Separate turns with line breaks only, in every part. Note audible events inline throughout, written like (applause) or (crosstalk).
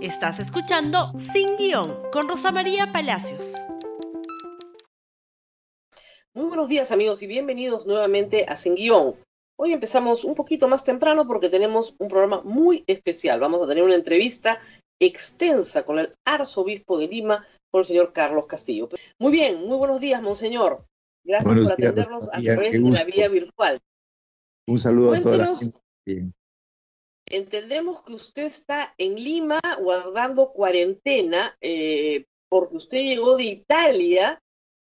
Estás escuchando Sin Guión con Rosa María Palacios.
Muy buenos días amigos y bienvenidos nuevamente a Sin Guión. Hoy empezamos un poquito más temprano porque tenemos un programa muy especial. Vamos a tener una entrevista extensa con el arzobispo de Lima, con el señor Carlos Castillo. Muy bien, muy buenos días, monseñor. Gracias por atendernos a través de la vía virtual.
Un saludo a toda la gente.
Entendemos que usted está en Lima guardando cuarentena eh, porque usted llegó de Italia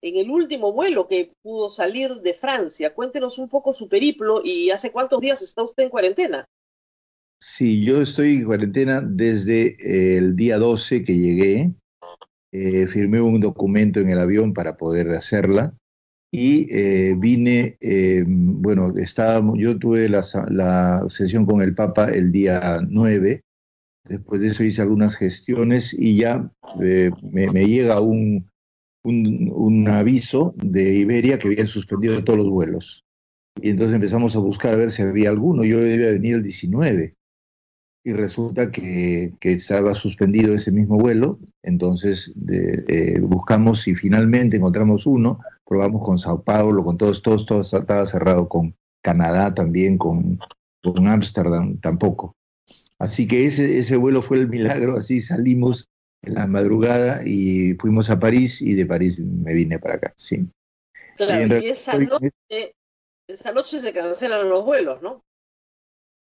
en el último vuelo que pudo salir de Francia. Cuéntenos un poco su periplo y hace cuántos días está usted en cuarentena.
Sí, yo estoy en cuarentena desde eh, el día 12 que llegué. Eh, firmé un documento en el avión para poder hacerla y eh, vine, bueno, estábamos, yo tuve la, sesión con el Papa el día 9, después de eso hice algunas gestiones y ya me, llega un, un, aviso de Iberia que habían suspendido todos los vuelos. Y entonces empezamos a buscar a ver si había alguno. Yo debía venir el 19 y resulta que, que, estaba suspendido ese mismo vuelo, entonces eh, buscamos y finalmente encontramos uno, probamos con Sao Paulo, con todos, todos, todo estaba cerrado con Canadá también, con, con Ámsterdam tampoco. Así que ese, ese vuelo fue el milagro, así salimos en la madrugada y fuimos a París y de París me vine para acá, sí.
Claro, y, esa, noche, esa noche se cancelan los vuelos, ¿no?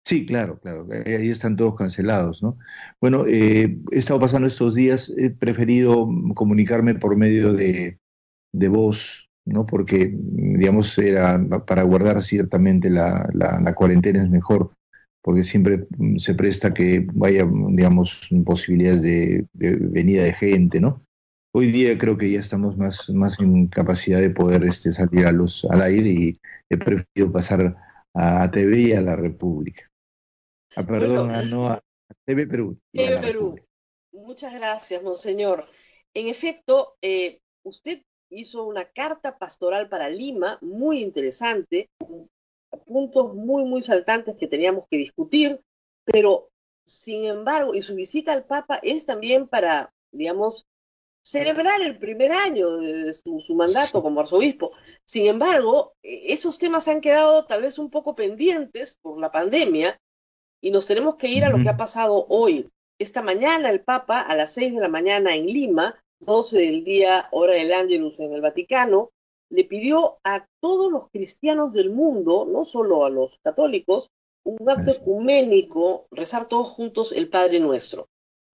Sí, claro, claro, ahí están todos cancelados, ¿no? Bueno, eh, he estado pasando estos días, he preferido comunicarme por medio de, de voz, ¿no? Porque, digamos, era para guardar ciertamente la, la, cuarentena es mejor, porque siempre se presta que vaya, digamos, posibilidades de, venida de gente, ¿no? Hoy día creo que ya estamos más, más en capacidad de poder este, salir a los, al aire y he preferido pasar a TV y a la República. Ah, perdón, ah, no, a TV Perú.
TV Perú. Muchas gracias, monseñor. En efecto, eh, usted hizo una carta pastoral para Lima muy interesante, puntos muy, muy saltantes que teníamos que discutir, pero sin embargo, y su visita al Papa es también para, digamos, celebrar el primer año de su, su, mandato como arzobispo. Sin embargo, esos temas han quedado tal vez un poco pendientes por la pandemia y nos tenemos que ir a lo que ha pasado hoy. Esta mañana el Papa, a las seis de la mañana en Lima, 12 del día, hora del Ángelus en el Vaticano, le pidió a todos los cristianos del mundo, no solo a los católicos, un acto ecuménico, rezar todos juntos el Padre Nuestro.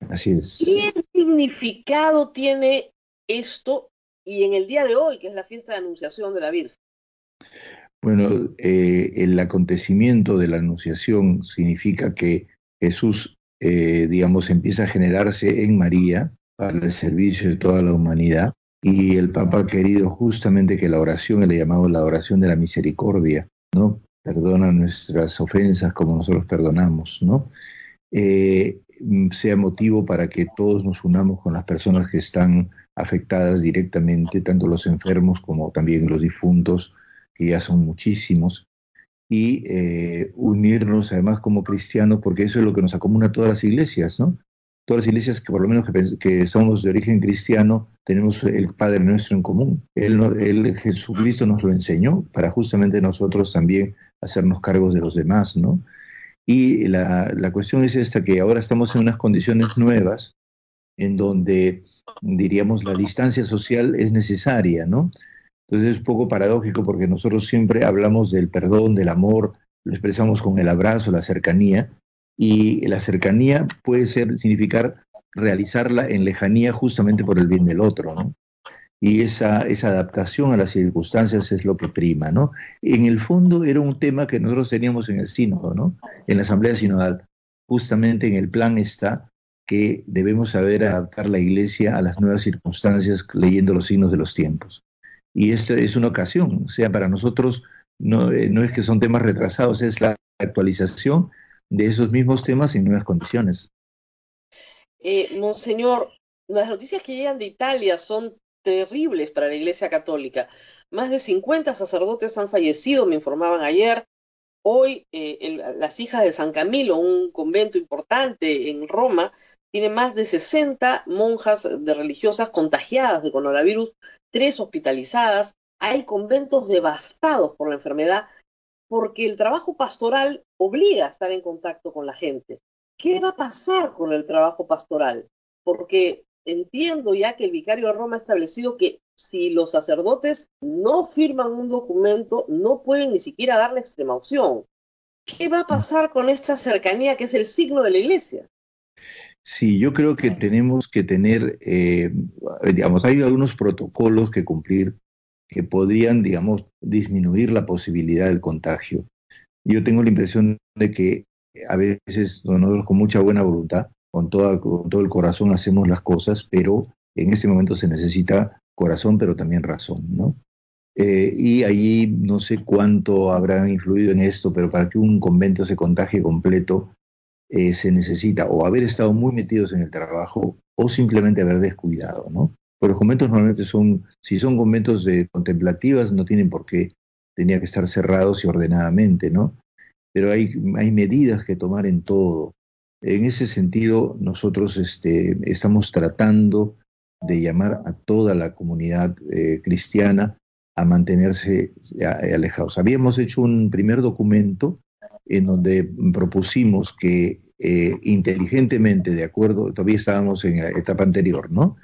Así es.
¿Qué significado tiene esto y en el día de hoy, que es la fiesta de Anunciación de la Virgen?
Bueno, eh, el acontecimiento de la Anunciación significa que Jesús, eh, digamos, empieza a generarse en María para el servicio de toda la humanidad. Y el Papa ha querido justamente que la oración, le llamado la oración de la misericordia, ¿no? Perdona nuestras ofensas como nosotros perdonamos, ¿no? Eh, sea motivo para que todos nos unamos con las personas que están afectadas directamente, tanto los enfermos como también los difuntos, que ya son muchísimos, y eh, unirnos además como cristianos, porque eso es lo que nos acomuna a todas las iglesias, ¿no? Todas las iglesias que por lo menos que, somos de origen cristiano, tenemos el Padre nuestro en común. Él, Jesucristo nos lo enseñó para justamente nosotros también hacernos cargos de los demás, ¿no? Y la, la cuestión es esta, que ahora estamos en unas condiciones nuevas, en donde, diríamos, la distancia social es necesaria, ¿no? Entonces es un poco paradójico porque nosotros siempre hablamos del perdón, del amor, lo expresamos con el abrazo, la cercanía, y la cercanía puede ser, significar realizarla en lejanía justamente por el bien del otro, ¿no? Y esa, esa adaptación a las circunstancias es lo que prima, ¿no? En el fondo era un tema que nosotros teníamos en el sínodo, ¿no? En la asamblea sinodal. Justamente en el plan está que debemos saber adaptar la iglesia a las nuevas circunstancias leyendo los signos de los tiempos y esta es una ocasión. O sea, para nosotros no, eh, no es que son temas retrasados, es la actualización de esos mismos temas en nuevas condiciones.
Eh, monseñor, las noticias que llegan de Italia son terribles para la Iglesia Católica. Más de 50 sacerdotes han fallecido, me informaban ayer. Hoy eh, las hijas de San Camilo, un convento importante en Roma, tiene más de 60 monjas de religiosas contagiadas de coronavirus, tres hospitalizadas. Hay conventos devastados por la enfermedad porque el trabajo pastoral obliga a estar en contacto con la gente. ¿Qué va a pasar con el trabajo pastoral? Porque entiendo ya que el vicario de Roma ha establecido que si los sacerdotes no firman un documento, no pueden ni siquiera dar la extrema opción. ¿Qué va a pasar con esta cercanía que es el signo de la iglesia?
Sí, yo creo que tenemos que tener, eh, digamos, hay algunos protocolos que cumplir que podrían, digamos, disminuir la posibilidad del contagio. Yo tengo la impresión de que a veces nosotros con mucha buena voluntad, con, todo el corazón hacemos las cosas, pero en este momento se necesita corazón, pero también razón, ¿no? Eh, y allí no sé cuánto habrán influido en esto, pero para que un convento se contagie completo, eh, se necesita o haber estado muy metidos en el trabajo o simplemente haber descuidado, ¿no? Porque los conventos normalmente son, si son conventos de contemplativas, no tienen por qué, tenía que estar cerrados y ordenadamente, ¿no? Pero hay, hay medidas que tomar en todo. En ese sentido, nosotros este, estamos tratando de llamar a toda la comunidad eh, cristiana a mantenerse alejados. Habíamos hecho un primer documento en donde propusimos que eh, inteligentemente, de acuerdo, todavía estábamos en la etapa anterior, ¿no?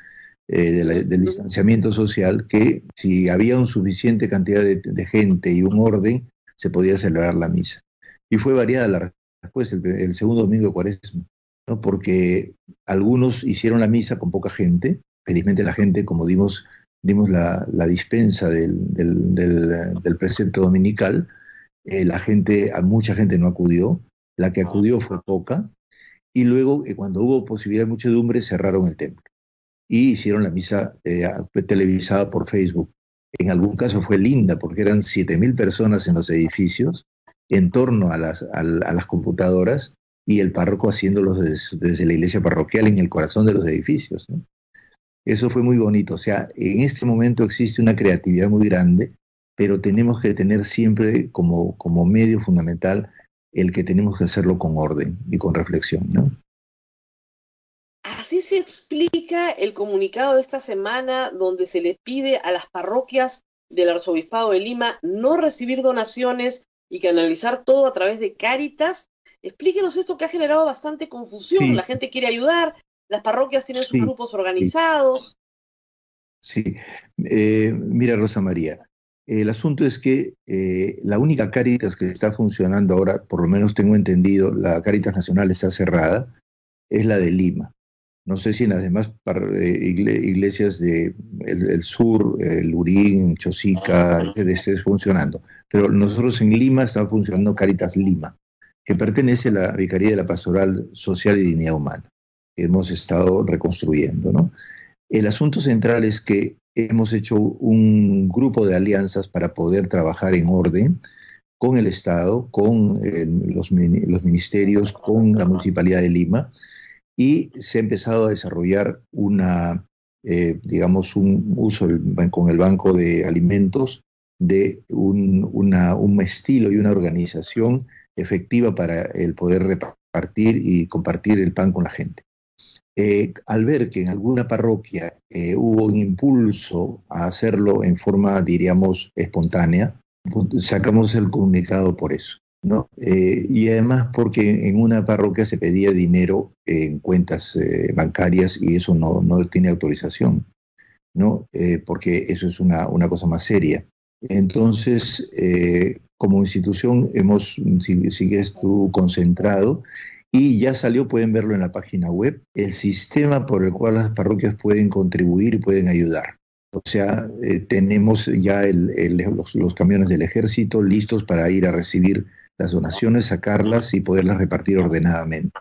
Eh, del distanciamiento social, que si había una suficiente cantidad de, gente y un orden, se podía celebrar la misa. Y fue variada la respuesta el, segundo domingo de Cuaresma, ¿no? porque algunos hicieron la misa con poca gente, felizmente la gente, como dimos, dimos la, dispensa del, del, precepto dominical, eh, la gente, mucha gente no acudió, la que acudió fue poca, y luego, eh, cuando hubo posibilidad de muchedumbre, cerraron el templo y hicieron la misa eh, televisada por Facebook. En algún caso fue linda porque eran 7.000 personas en los edificios en torno a las, a, las computadoras y el párroco haciéndolos desde, la iglesia parroquial en el corazón de los edificios. Eso fue muy bonito. O sea, en este momento existe una creatividad muy grande, pero tenemos que tener siempre como, como medio fundamental el que tenemos que hacerlo con orden y con reflexión. ¿no?
Así se explica el comunicado de esta semana donde se le pide a las parroquias del Arzobispado de Lima no recibir donaciones y canalizar todo a través de Cáritas. Explíquenos esto que ha generado bastante confusión. La gente quiere ayudar, las parroquias tienen sus grupos organizados.
Sí, eh, mira Rosa María, el asunto es que eh, la única Cáritas que está funcionando ahora, por lo menos tengo entendido, la Cáritas Nacional está cerrada, es la de Lima. No sé si en las demás eh, iglesias del de sur, el Lurín, Chosica, esté funcionando. Pero nosotros en Lima está funcionando Caritas Lima, que pertenece a la Vicaría de la Pastoral Social y Dignidad Humana, que hemos estado reconstruyendo. ¿no? El asunto central es que hemos hecho un grupo de alianzas para poder trabajar en orden con el Estado, con eh, los, los ministerios, con la Municipalidad de Lima, y se ha empezado a desarrollar una, eh, digamos, un uso con el Banco de Alimentos de un, estilo y una organización efectiva para el poder repartir y compartir el pan con la gente. Eh, al ver que en alguna parroquia eh, hubo un impulso a hacerlo en forma, diríamos, espontánea, sacamos el comunicado por eso. ¿No? Eh, y además porque en una parroquia se pedía dinero en cuentas eh, bancarias y eso no, no tiene autorización, ¿no? Eh, porque eso es una, una, cosa más seria. Entonces, como institución hemos, si, sigues tú, concentrado y ya salió, pueden verlo en la página web, el sistema por el cual las parroquias pueden contribuir y pueden ayudar. O sea, tenemos ya los, los camiones del ejército listos para ir a recibir las donaciones, sacarlas y poderlas repartir ordenadamente.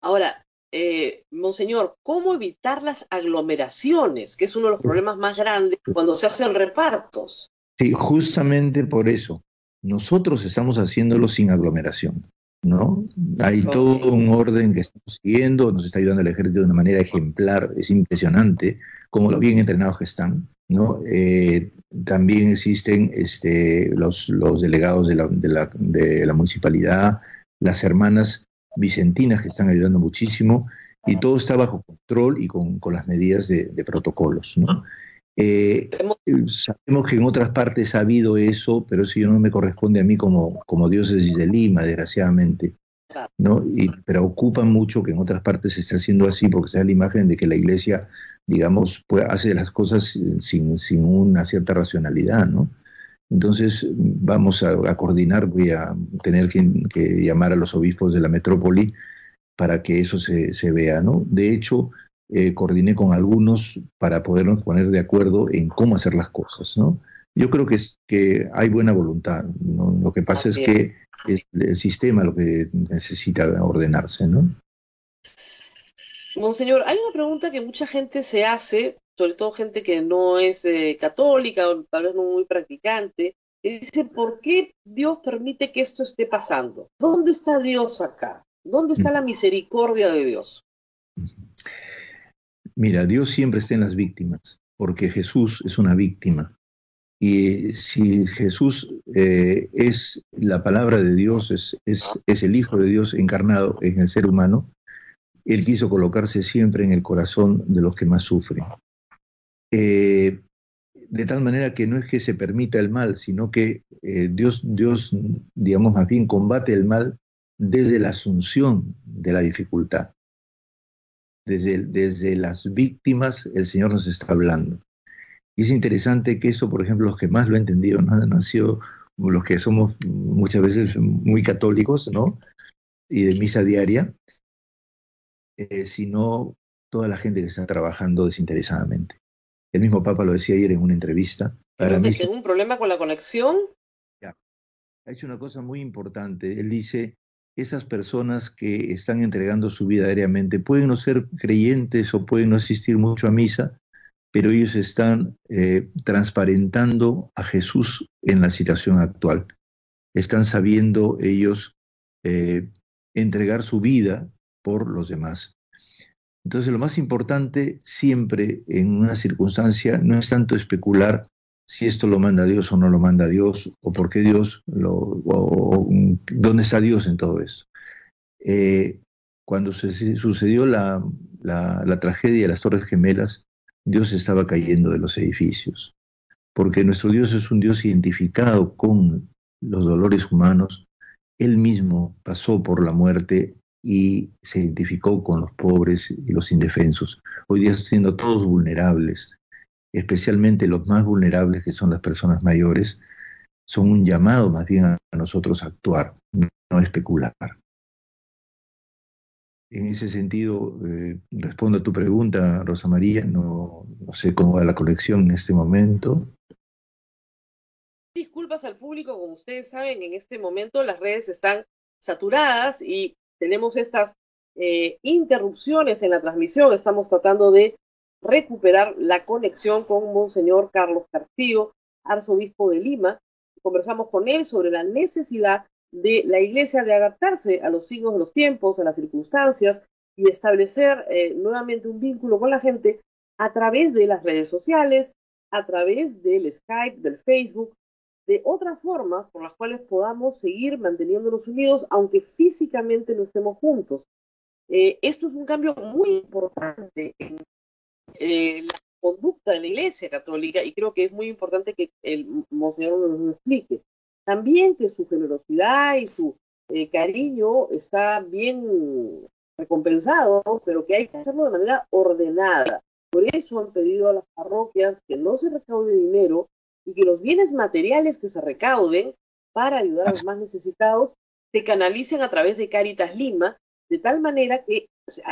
Ahora, eh, Monseñor, ¿cómo evitar las aglomeraciones, que es uno de los problemas más grandes cuando se hacen repartos?
Sí, justamente por eso. Nosotros estamos haciéndolo sin aglomeración, ¿no? Hay todo un orden que estamos siguiendo, nos está ayudando el ejército de una manera ejemplar, es impresionante como lo bien entrenados que están, ¿no? Eh, también existen este, los, los delegados de la, de, la, de la, municipalidad, las hermanas vicentinas que están ayudando muchísimo y todo está bajo control y con, las medidas de, protocolos. ¿no? Eh, sabemos que en otras partes ha habido eso, pero eso no me corresponde a mí como, como diócesis de Lima, desgraciadamente. ¿no? Y preocupa mucho que en otras partes se esté haciendo así porque se da la imagen de que la iglesia, digamos, pues, hace las cosas sin, sin una cierta racionalidad, ¿no? Entonces vamos a, coordinar, voy a tener que, llamar a los obispos de la metrópoli para que eso se, se vea, ¿no? De hecho, eh, coordiné con algunos para podernos poner de acuerdo en cómo hacer las cosas, ¿no? Yo creo que, es, que hay buena voluntad, ¿no? Lo que pasa es que es el sistema lo que necesita ordenarse, ¿no?
Monseñor, hay una pregunta que mucha gente se hace sobre todo gente que no es eh, católica o tal vez no muy practicante, y dice, ¿por qué Dios permite que esto esté pasando? ¿Dónde está Dios acá? ¿Dónde está la misericordia de Dios?
Mira, Dios siempre está en las víctimas, porque Jesús es una víctima. Y si Jesús eh, es la palabra de Dios, es, es el Hijo de Dios encarnado en el ser humano, Él quiso colocarse siempre en el corazón de los que más sufren. Eh, de tal manera que no es que se permita el mal, sino que eh, Dios, Dios, digamos, más bien combate el mal desde la asunción de la dificultad. Desde, desde las víctimas el Señor nos está hablando. Y es interesante que eso, por ejemplo, los que más lo han entendido han sido los que somos muchas veces muy católicos, ¿no? Y de misa diaria, eh, sino toda la gente que está trabajando desinteresadamente. El mismo Papa lo decía ayer en una entrevista.
Para mí, ¿Tengo un problema con la conexión?
Ha hecho una cosa muy importante. Él dice, esas personas que están entregando su vida diariamente pueden no ser creyentes o pueden no asistir mucho a misa, pero ellos están eh, transparentando a Jesús en la situación actual. Están sabiendo ellos eh, entregar su vida por los demás. Entonces lo más importante siempre en una circunstancia no es tanto especular si esto lo manda Dios o no lo manda Dios, o por qué Dios, lo, o, dónde está Dios en todo eso. Eh, cuando se, sucedió la, la, tragedia de las Torres Gemelas, Dios estaba cayendo de los edificios, porque nuestro Dios es un Dios identificado con los dolores humanos. Él mismo pasó por la muerte y se identificó con los pobres y los indefensos. Hoy día siendo todos vulnerables, especialmente los más vulnerables que son las personas mayores, son un llamado más bien a nosotros a actuar, no especular. En ese sentido, eh, respondo a tu pregunta, Rosa María, no, no sé cómo va la colección en este momento.
Disculpas al público, como ustedes saben, en este momento las redes están saturadas y tenemos estas eh, interrupciones en la transmisión. Estamos tratando de recuperar la conexión con Monseñor Carlos Castillo, arzobispo de Lima. Conversamos con él sobre la necesidad de la iglesia de adaptarse a los signos de los tiempos, a las circunstancias y establecer eh, nuevamente un vínculo con la gente a través de las redes sociales, a través del Skype, del Facebook, de otras formas por las cuales podamos seguir manteniéndonos unidos, aunque físicamente no estemos juntos. Eh, esto es un cambio muy importante en eh, la conducta de la Iglesia Católica y creo que es muy importante que el Monseñor nos explique. También que su generosidad y su eh, cariño está bien recompensado, pero que hay que hacerlo de manera ordenada. Por eso han pedido a las parroquias que no se recaude dinero y que los bienes materiales que se recauden para ayudar a los más necesitados se canalicen a través de Caritas Lima, de tal manera que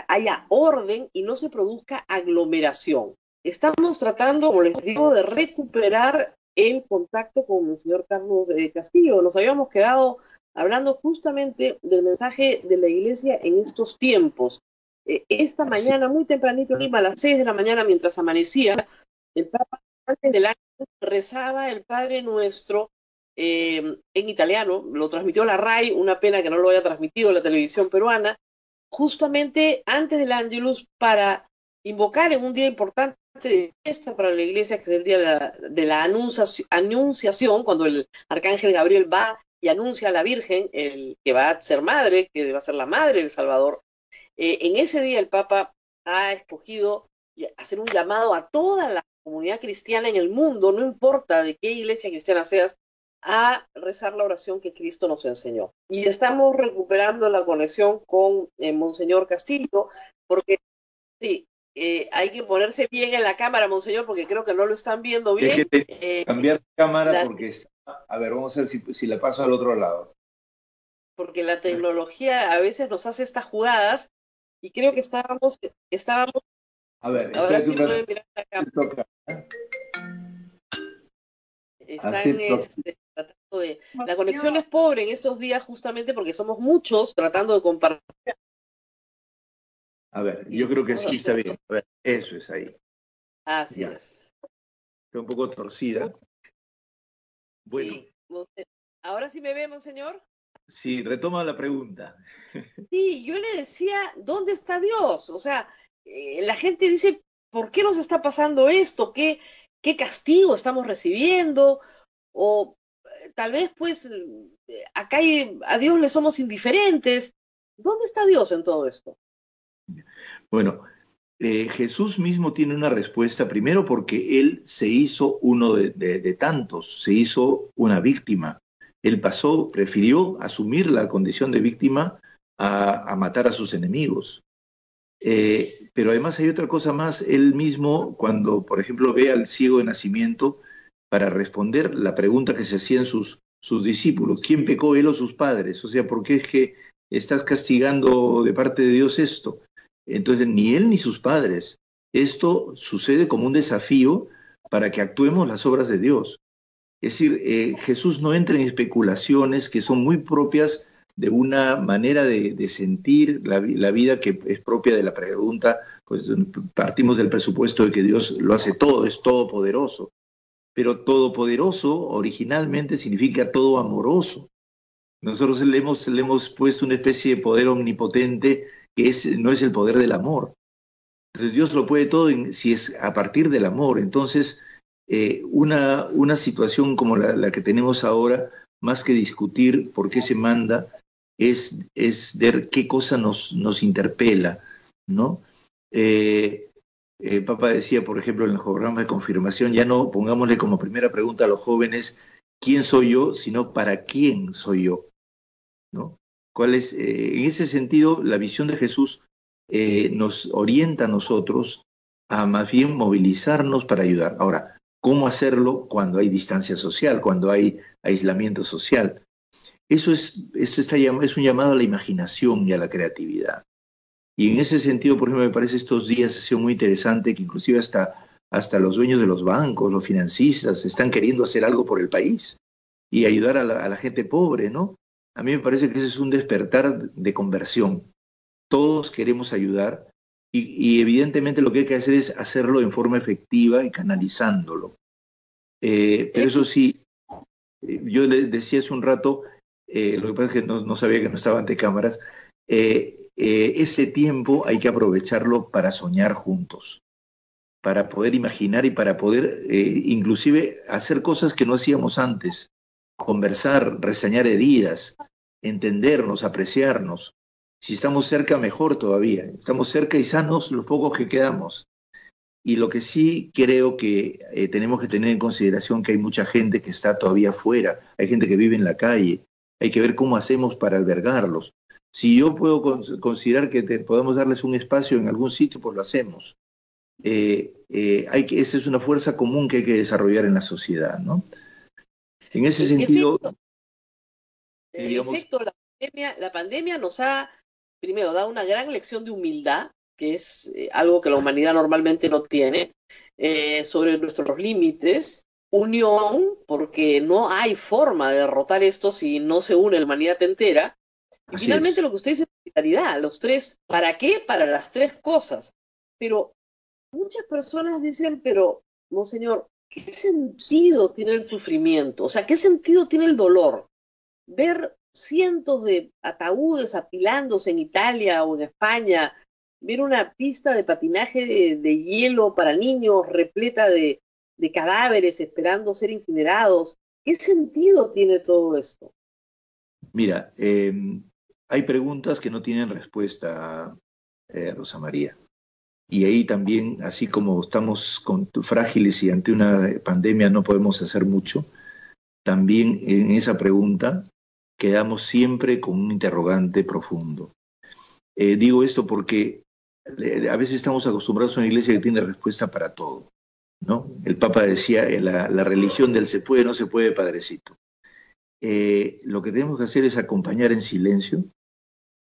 haya orden y no se produzca aglomeración. Estamos tratando, como les digo, de recuperar el contacto con el señor Carlos eh, Castillo. Nos habíamos quedado hablando justamente del mensaje de la iglesia en estos tiempos. Eh, esta mañana, muy tempranito, Lima, a las seis de la mañana, mientras amanecía, del año rezaba el Padre Nuestro eh, en italiano, lo transmitió la RAI, una pena que no lo haya transmitido la televisión peruana, justamente antes del Angelus para invocar en un día importante de fiesta para la iglesia, que es el día de la, anunciación, cuando el arcángel Gabriel va y anuncia a la Virgen el, que va a ser madre, que va a ser la madre del Salvador. Eh, en ese día el Papa ha escogido hacer un llamado a toda la comunidad cristiana en el mundo, no importa de qué iglesia cristiana seas, a rezar la oración que Cristo nos enseñó. Y estamos recuperando la conexión con eh, Monseñor Castillo, porque sí, eh, hay que ponerse bien en la cámara, Monseñor, porque creo que no lo están viendo bien.
Eh, cambiar cámara porque A ver, vamos a ver si, si la paso al otro lado.
Porque la tecnología a veces nos hace estas jugadas y creo que estábamos, estábamos
a ver,
ahora sí pueden mirar la cámara. Están este, tratando de... La conexión es pobre en estos días justamente porque somos muchos tratando de compartir.
A ver, yo creo que sí está bien. A ver, eso es ahí.
Así es.
Está un poco torcida. Bueno.
¿Ahora sí me ve, monseñor?
Sí, retoma la pregunta. (laughs)
Sí, yo le decía, ¿dónde está Dios? O sea, eh, la gente dice, ¿por qué nos está pasando esto? ¿Qué, qué castigo estamos recibiendo? O eh, tal vez, pues, eh, acá a Dios le somos indiferentes. ¿Dónde está Dios en todo esto?
Bueno, Jesús mismo tiene una respuesta, primero porque Él se hizo uno de, tantos, se hizo una víctima. Él pasó, prefirió asumir la condición de víctima a matar a sus enemigos. Eh, pero además hay otra cosa más, él mismo cuando, por ejemplo, ve al ciego de nacimiento para responder la pregunta que se hacían sus, sus discípulos, ¿quién pecó él o sus padres? O sea, ¿por qué es que estás castigando de parte de Dios esto? Entonces, ni él ni sus padres. Esto sucede como un desafío para que actuemos las obras de Dios. Es decir, eh, Jesús no entra en especulaciones que son muy propias de una manera de, sentir la, vida que es propia de la pregunta, pues partimos del presupuesto de que Dios lo hace todo, es todopoderoso. Pero todopoderoso originalmente significa todo amoroso. Nosotros le hemos, le hemos puesto una especie de poder omnipotente que es, no es el poder del amor. Entonces Dios lo puede todo si es a partir del amor. Entonces, eh, una, una situación como la, la que tenemos ahora, más que discutir por qué se manda, es, es ver qué cosa nos, nos interpela, ¿no? Eh, el eh, Papa decía, por ejemplo, en el programa de confirmación, ya no pongámosle como primera pregunta a los jóvenes, ¿quién soy yo? sino ¿para quién soy yo? ¿No? ¿Cuál es, eh, en ese sentido, la visión de Jesús eh, nos orienta a nosotros a más bien movilizarnos para ayudar. Ahora, ¿cómo hacerlo cuando hay distancia social, cuando hay aislamiento social? Eso es, esto está, es un llamado a la imaginación y a la creatividad. Y en ese sentido, por ejemplo, me parece estos días ha sido muy interesante que inclusive hasta, hasta los dueños de los bancos, los financistas, están queriendo hacer algo por el país y ayudar a la, gente pobre, ¿no? A mí me parece que ese es un despertar de conversión. Todos queremos ayudar y, evidentemente lo que hay que hacer es hacerlo en forma efectiva y canalizándolo. Eh, pero eso sí, eh, yo le decía hace un rato, eh, lo que pasa es que no, sabía que no estaba ante cámaras, eh, eh, ese tiempo hay que aprovecharlo para soñar juntos, para poder imaginar y para poder inclusive hacer cosas que no hacíamos antes, conversar, reseñar heridas, entendernos, apreciarnos. Si estamos cerca, mejor todavía. Estamos cerca y sanos los pocos que quedamos. Y lo que sí creo que tenemos que tener en consideración que hay mucha gente que está todavía fuera, hay gente que vive en la calle, hay que ver cómo hacemos para albergarlos. Si yo puedo considerar que podemos darles un espacio en algún sitio, pues lo hacemos. Eh, eh, hay que, esa es una fuerza común que hay que desarrollar en la sociedad, ¿no? En ese sentido...
En efecto, la, pandemia, la pandemia nos ha, primero, dado una gran lección de humildad, que es eh, algo que la humanidad normalmente no tiene, sobre nuestros límites, unión, porque no hay forma de derrotar esto si no se une la humanidad entera. Y finalmente lo que usted dice es solidaridad, los tres, ¿para qué? Para las tres cosas. Pero muchas personas dicen, pero, monseñor, ¿qué sentido tiene el sufrimiento? O sea, ¿qué sentido tiene el dolor? Ver cientos de ataúdes apilándose en Italia o en España, ver una pista de patinaje de hielo para niños repleta de, de cadáveres esperando ser incinerados. ¿Qué sentido tiene todo esto?
Mira, em, hay preguntas que no tienen respuesta, eh, Rosa María. Y ahí también, así como estamos con, frágiles y ante una pandemia no podemos hacer mucho, también en esa pregunta quedamos siempre con un interrogante profundo. Eh, digo esto porque a veces estamos acostumbrados a una iglesia que tiene respuesta para todo. El Papa decía, la, la religión del se puede, no se puede, padrecito. Eh, lo que tenemos que hacer es acompañar en silencio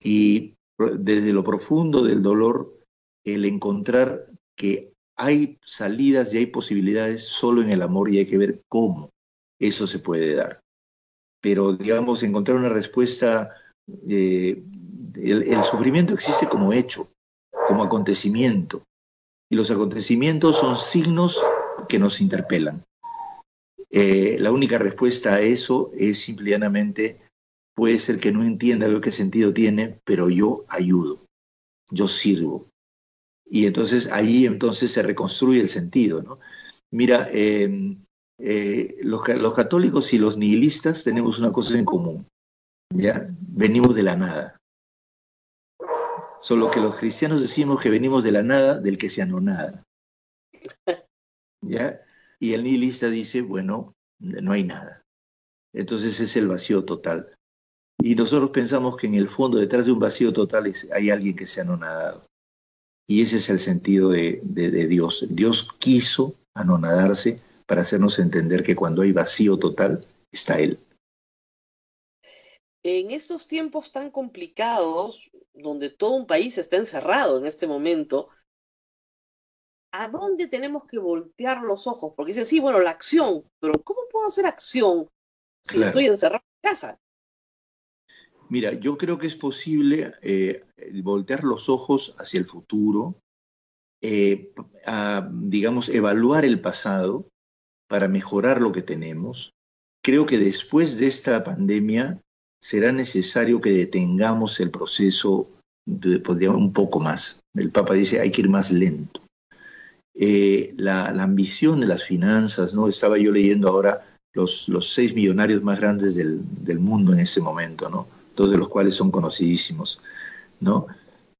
y desde lo profundo del dolor, el encontrar que hay salidas y hay posibilidades solo en el amor y hay que ver cómo eso se puede dar. Pero, digamos, encontrar una respuesta, eh, el, sufrimiento existe como hecho, como acontecimiento, y los acontecimientos son signos que nos interpelan. Eh, la única respuesta a eso es simplemente, puede ser que no entienda qué sentido tiene, pero yo ayudo, yo sirvo. Y entonces ahí entonces se reconstruye el sentido. ¿no? Mira, em, eh, los, los, católicos y los nihilistas tenemos una cosa en común. ¿ya? Venimos de la nada. Solo que los cristianos decimos que venimos de la nada del que se anonada. (laughs) ¿Ya? Y el nihilista dice, bueno, no hay nada. Entonces es el vacío total. Y nosotros pensamos que en el fondo, detrás de un vacío total, hay alguien que se ha anonadado. Y ese es el sentido de, de Dios. Dios quiso anonadarse para hacernos entender que cuando hay vacío total, está Él.
En estos tiempos tan complicados, donde todo un país está encerrado en este momento, ¿a dónde tenemos que voltear los ojos? Porque dice, sí, bueno, la acción, pero ¿cómo puedo hacer acción si estoy encerrado en casa?
Mira, yo creo que es posible eh, voltear los ojos hacia el futuro, eh, a, digamos, evaluar el pasado para mejorar lo que tenemos. Creo que después de esta pandemia será necesario que detengamos el proceso de, un poco más. El Papa dice hay que ir más lento. Eh, la, ambición de las finanzas, ¿no? Estaba yo leyendo ahora los, los seis millonarios más grandes del, del, mundo en ese momento, ¿no? Dos de los cuales son conocidísimos, ¿no?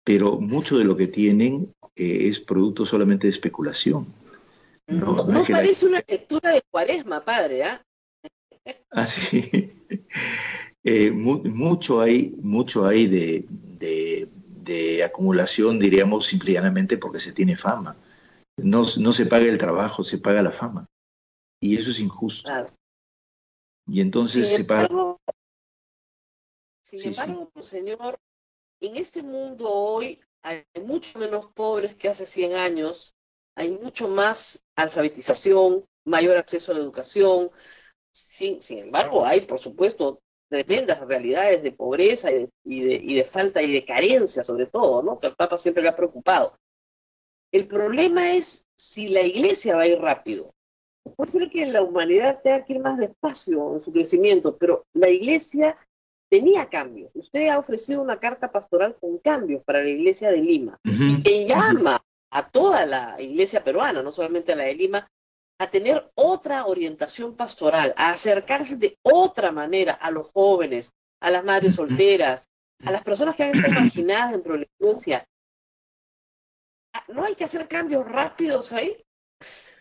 Pero mucho de lo que tienen eh, es producto solamente de especulación.
No, parece una lectura de cuaresma, padre, ¿ah?
Ah, sí. Eh, mucho hay, mucho hay de, de, acumulación, diríamos, simplemente porque se tiene fama. No, no, se paga el trabajo, se paga la fama. Y eso es injusto. Y entonces se paga.
Sin embargo, señor, en este mundo hoy hay mucho menos pobres que hace 100 años, hay mucho más alfabetización, mayor acceso a la educación. Sin, sin embargo, hay, por supuesto, tremendas realidades de pobreza y de, y de, falta y de carencia, sobre todo, ¿no? Que al Papa siempre le ha preocupado. El problema es si la iglesia va a ir rápido. Puede ser que la humanidad tenga que ir más despacio en su crecimiento, pero la iglesia tenía cambios. Usted ha ofrecido una carta pastoral con cambios para la iglesia de Lima, que llama a toda la iglesia peruana, no solamente a la de Lima, a tener otra orientación pastoral, a acercarse de otra manera a los jóvenes, a las madres solteras, a las personas que han estado marginadas dentro de la iglesia. Ah, ¿No hay que hacer cambios rápidos ahí?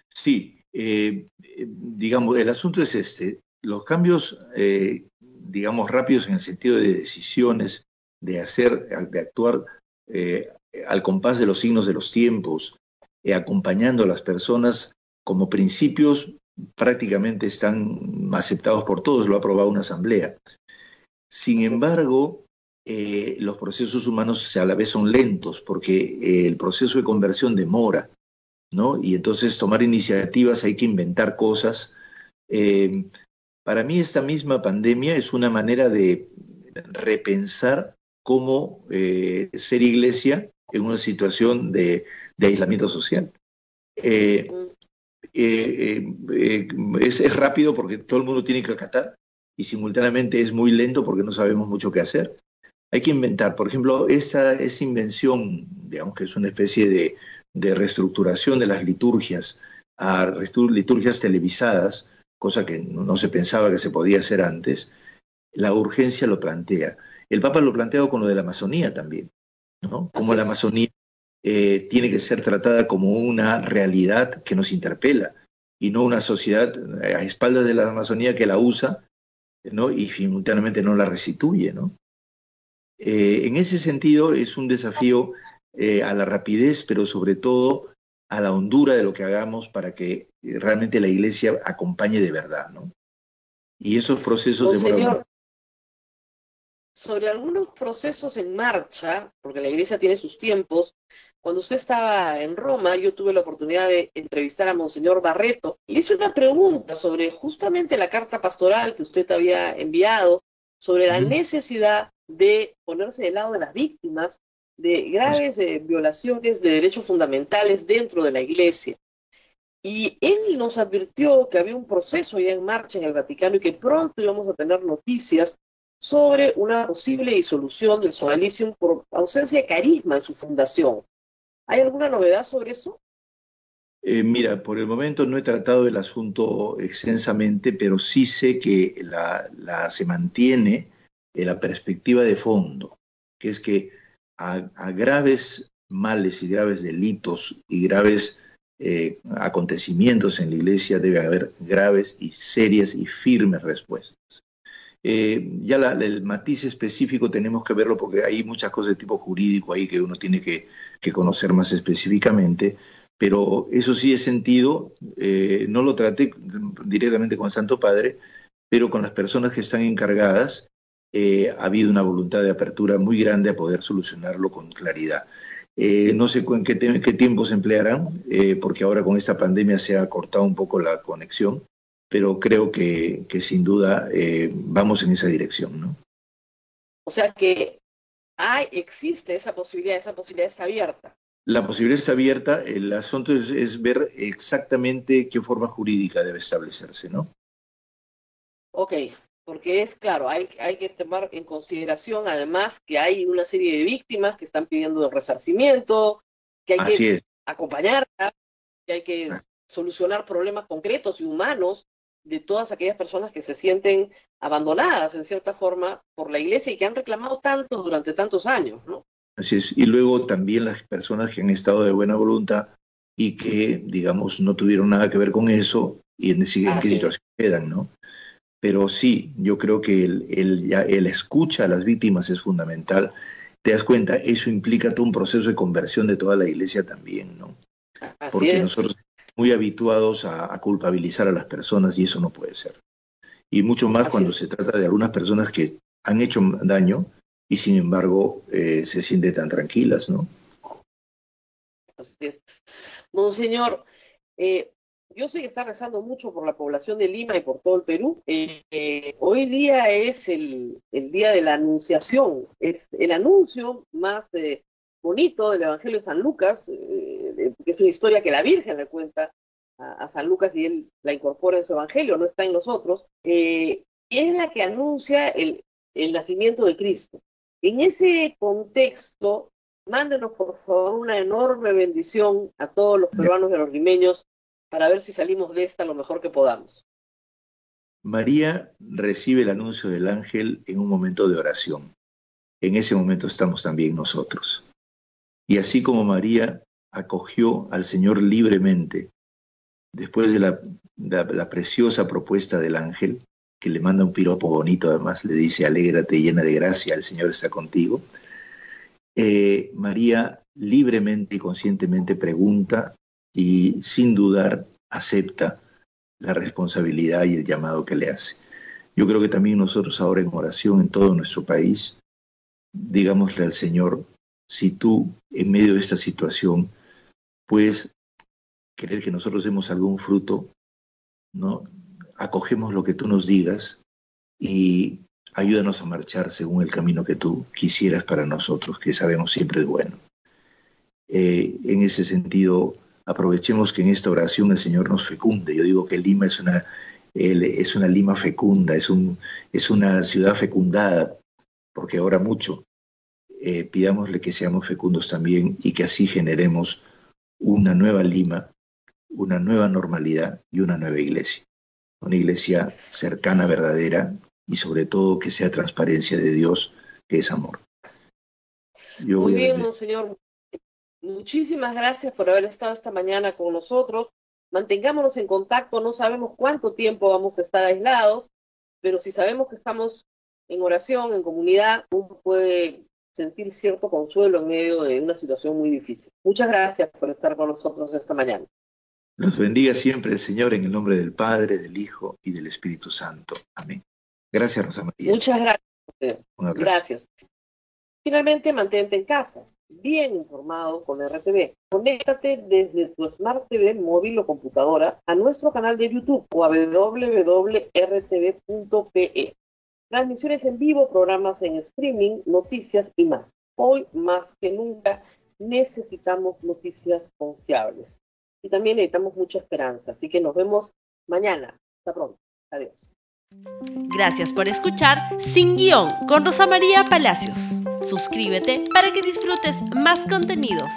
Sí, eh, digamos, el asunto es este. Los cambios, eh, digamos, rápidos en el sentido de decisiones, de hacer, de actuar eh, al compás de los signos de los tiempos, acompañando a las personas como principios prácticamente están aceptados por todos, lo ha aprobado una asamblea. Sin embargo, eh, los procesos humanos a la vez son lentos porque eh, el proceso de conversión demora, ¿no? Y entonces tomar iniciativas, hay que inventar cosas. Eh, para mí esta misma pandemia es una manera de repensar cómo ser iglesia en una situación de, de aislamiento social. Eh, eh, es, rápido porque todo el mundo tiene que acatar y simultáneamente es muy lento porque no sabemos mucho qué hacer. Hay que inventar, por ejemplo, esa, esa invención, digamos que es una especie de, de reestructuración de las liturgias a liturgias televisadas, cosa que no se pensaba que se podía hacer antes, la urgencia lo plantea. El Papa lo ha planteado con lo de la Amazonía también. ¿no? Como la Amazonía eh, tiene que ser tratada como una realidad que nos interpela y no una sociedad a espaldas de la Amazonía que la usa ¿no? y simultáneamente no la restituye. ¿no? Eh, en ese sentido es un desafío eh, a la rapidez, pero sobre todo a la hondura de lo que hagamos para que realmente la iglesia acompañe de verdad. ¿no? Y esos procesos
de sobre algunos procesos en marcha, porque la iglesia tiene sus tiempos. Cuando usted estaba en Roma, yo tuve la oportunidad de entrevistar a Monseñor Barreto y le hice una pregunta sobre justamente la carta pastoral que usted había enviado, sobre la necesidad de ponerse del lado de las víctimas de graves eh, violaciones de derechos fundamentales dentro de la iglesia. Y él nos advirtió que había un proceso ya en marcha en el Vaticano y que pronto íbamos a tener noticias sobre una posible disolución del Sonalicium por ausencia de carisma en su fundación. ¿Hay alguna novedad sobre eso?
Eh, mira, por el momento no he tratado el asunto extensamente, pero sí sé que la, se mantiene en la perspectiva de fondo, que es que a, graves males y graves delitos y graves eh, acontecimientos en la iglesia debe haber graves y serias y firmes respuestas. Eh, ya el matiz específico tenemos que verlo porque hay muchas cosas de tipo jurídico ahí que uno tiene que, conocer más específicamente, pero eso sí he sentido, eh, no lo traté directamente con Santo Padre, pero con las personas que están encargadas eh, ha habido una voluntad de apertura muy grande a poder solucionarlo con claridad. no sé en qué tiempo se emplearán, porque ahora con esta pandemia se ha cortado un poco la conexión, pero creo que, sin duda eh, vamos en esa dirección, ¿no?
O sea que hay, existe esa posibilidad, esa posibilidad está abierta.
La posibilidad está abierta, el asunto es, ver exactamente qué forma jurídica debe establecerse, ¿no?
Ok, porque es claro, hay, hay que tomar en consideración además que hay una serie de víctimas que están pidiendo resarcimiento, que hay que acompañarlas, que hay que ah. solucionar problemas concretos y humanos de todas aquellas personas que se sienten abandonadas en cierta forma por la iglesia y que han reclamado tanto durante tantos años, ¿no?
Así es. Y luego también las personas que han estado de buena voluntad y que, digamos, no tuvieron nada que ver con eso y en, en qué situación quedan, ¿no? Pero sí, yo creo que el, el, el escucha a las víctimas es fundamental. Te das cuenta, eso implica todo un proceso de conversión de toda la iglesia también, ¿no? Porque nosotros muy habituados a, culpabilizar a las personas y eso no puede ser. Y mucho más cuando se trata de algunas personas que han hecho daño y sin embargo eh, se sienten tan tranquilas, ¿no?
Así es. Monseñor, eh, yo sé que está rezando mucho por la población de Lima y por todo el Perú. Eh, hoy día es el, el, día de la anunciación, es el anuncio más bonito del Evangelio de San Lucas, eh, que es una historia que la Virgen le cuenta a, San Lucas y él la incorpora en su Evangelio, no está en nosotros, eh, y es la que anuncia el, el nacimiento de Cristo. En ese contexto, mándenos por favor una enorme bendición a todos los peruanos y a los limeños para ver si salimos de esta lo mejor que podamos.
María recibe el anuncio del ángel en un momento de oración. En ese momento estamos también nosotros. Y así como María acogió al Señor libremente, después de la, preciosa propuesta del ángel, que le manda un piropo bonito, además le dice, alégrate llena de gracia, el Señor está contigo, eh, María libremente y conscientemente pregunta y sin dudar acepta la responsabilidad y el llamado que le hace. Yo creo que también nosotros ahora en oración en todo nuestro país, digámosle al Señor, si tú en medio de esta situación puedes querer que nosotros demos algún fruto, ¿no? Acogemos lo que tú nos digas y ayúdanos a marchar según el camino que tú quisieras para nosotros, que sabemos siempre es bueno. Eh, en ese sentido, aprovechemos que en esta oración el Señor nos fecunde. Yo digo que Lima es una, es una Lima fecunda, es, un, es una ciudad fecundada, porque ora mucho. Eh, pidámosle que seamos fecundos también y que así generemos una nueva Lima, una nueva normalidad y una nueva iglesia. Una iglesia cercana, verdadera y sobre todo que sea transparencia de Dios, que es amor.
Muy bien, monseñor. Muchísimas gracias por haber estado esta mañana con nosotros. Mantengámonos en contacto. No sabemos cuánto tiempo vamos a estar aislados, pero si sabemos que estamos en oración, en comunidad, uno puede sentir cierto consuelo en medio de una situación muy difícil. Muchas gracias por estar con nosotros esta mañana.
Nos bendiga siempre el Señor en el nombre del Padre, del Hijo y del Espíritu Santo. Amén. Gracias, Rosa María.
Muchas gracias. Gracias. Finalmente, mantente en casa, bien informado con RTV. Conéctate desde tu Smart TV, móvil o computadora a nuestro canal de YouTube o a www.rtv.pe. Transmisiones en vivo, programas en streaming, noticias y más. Hoy más que nunca necesitamos noticias confiables y también necesitamos mucha esperanza. Así que nos vemos mañana. Hasta pronto. Adiós.
Gracias por escuchar Sin Guión con Rosa María Palacios. Suscríbete para que disfrutes más contenidos.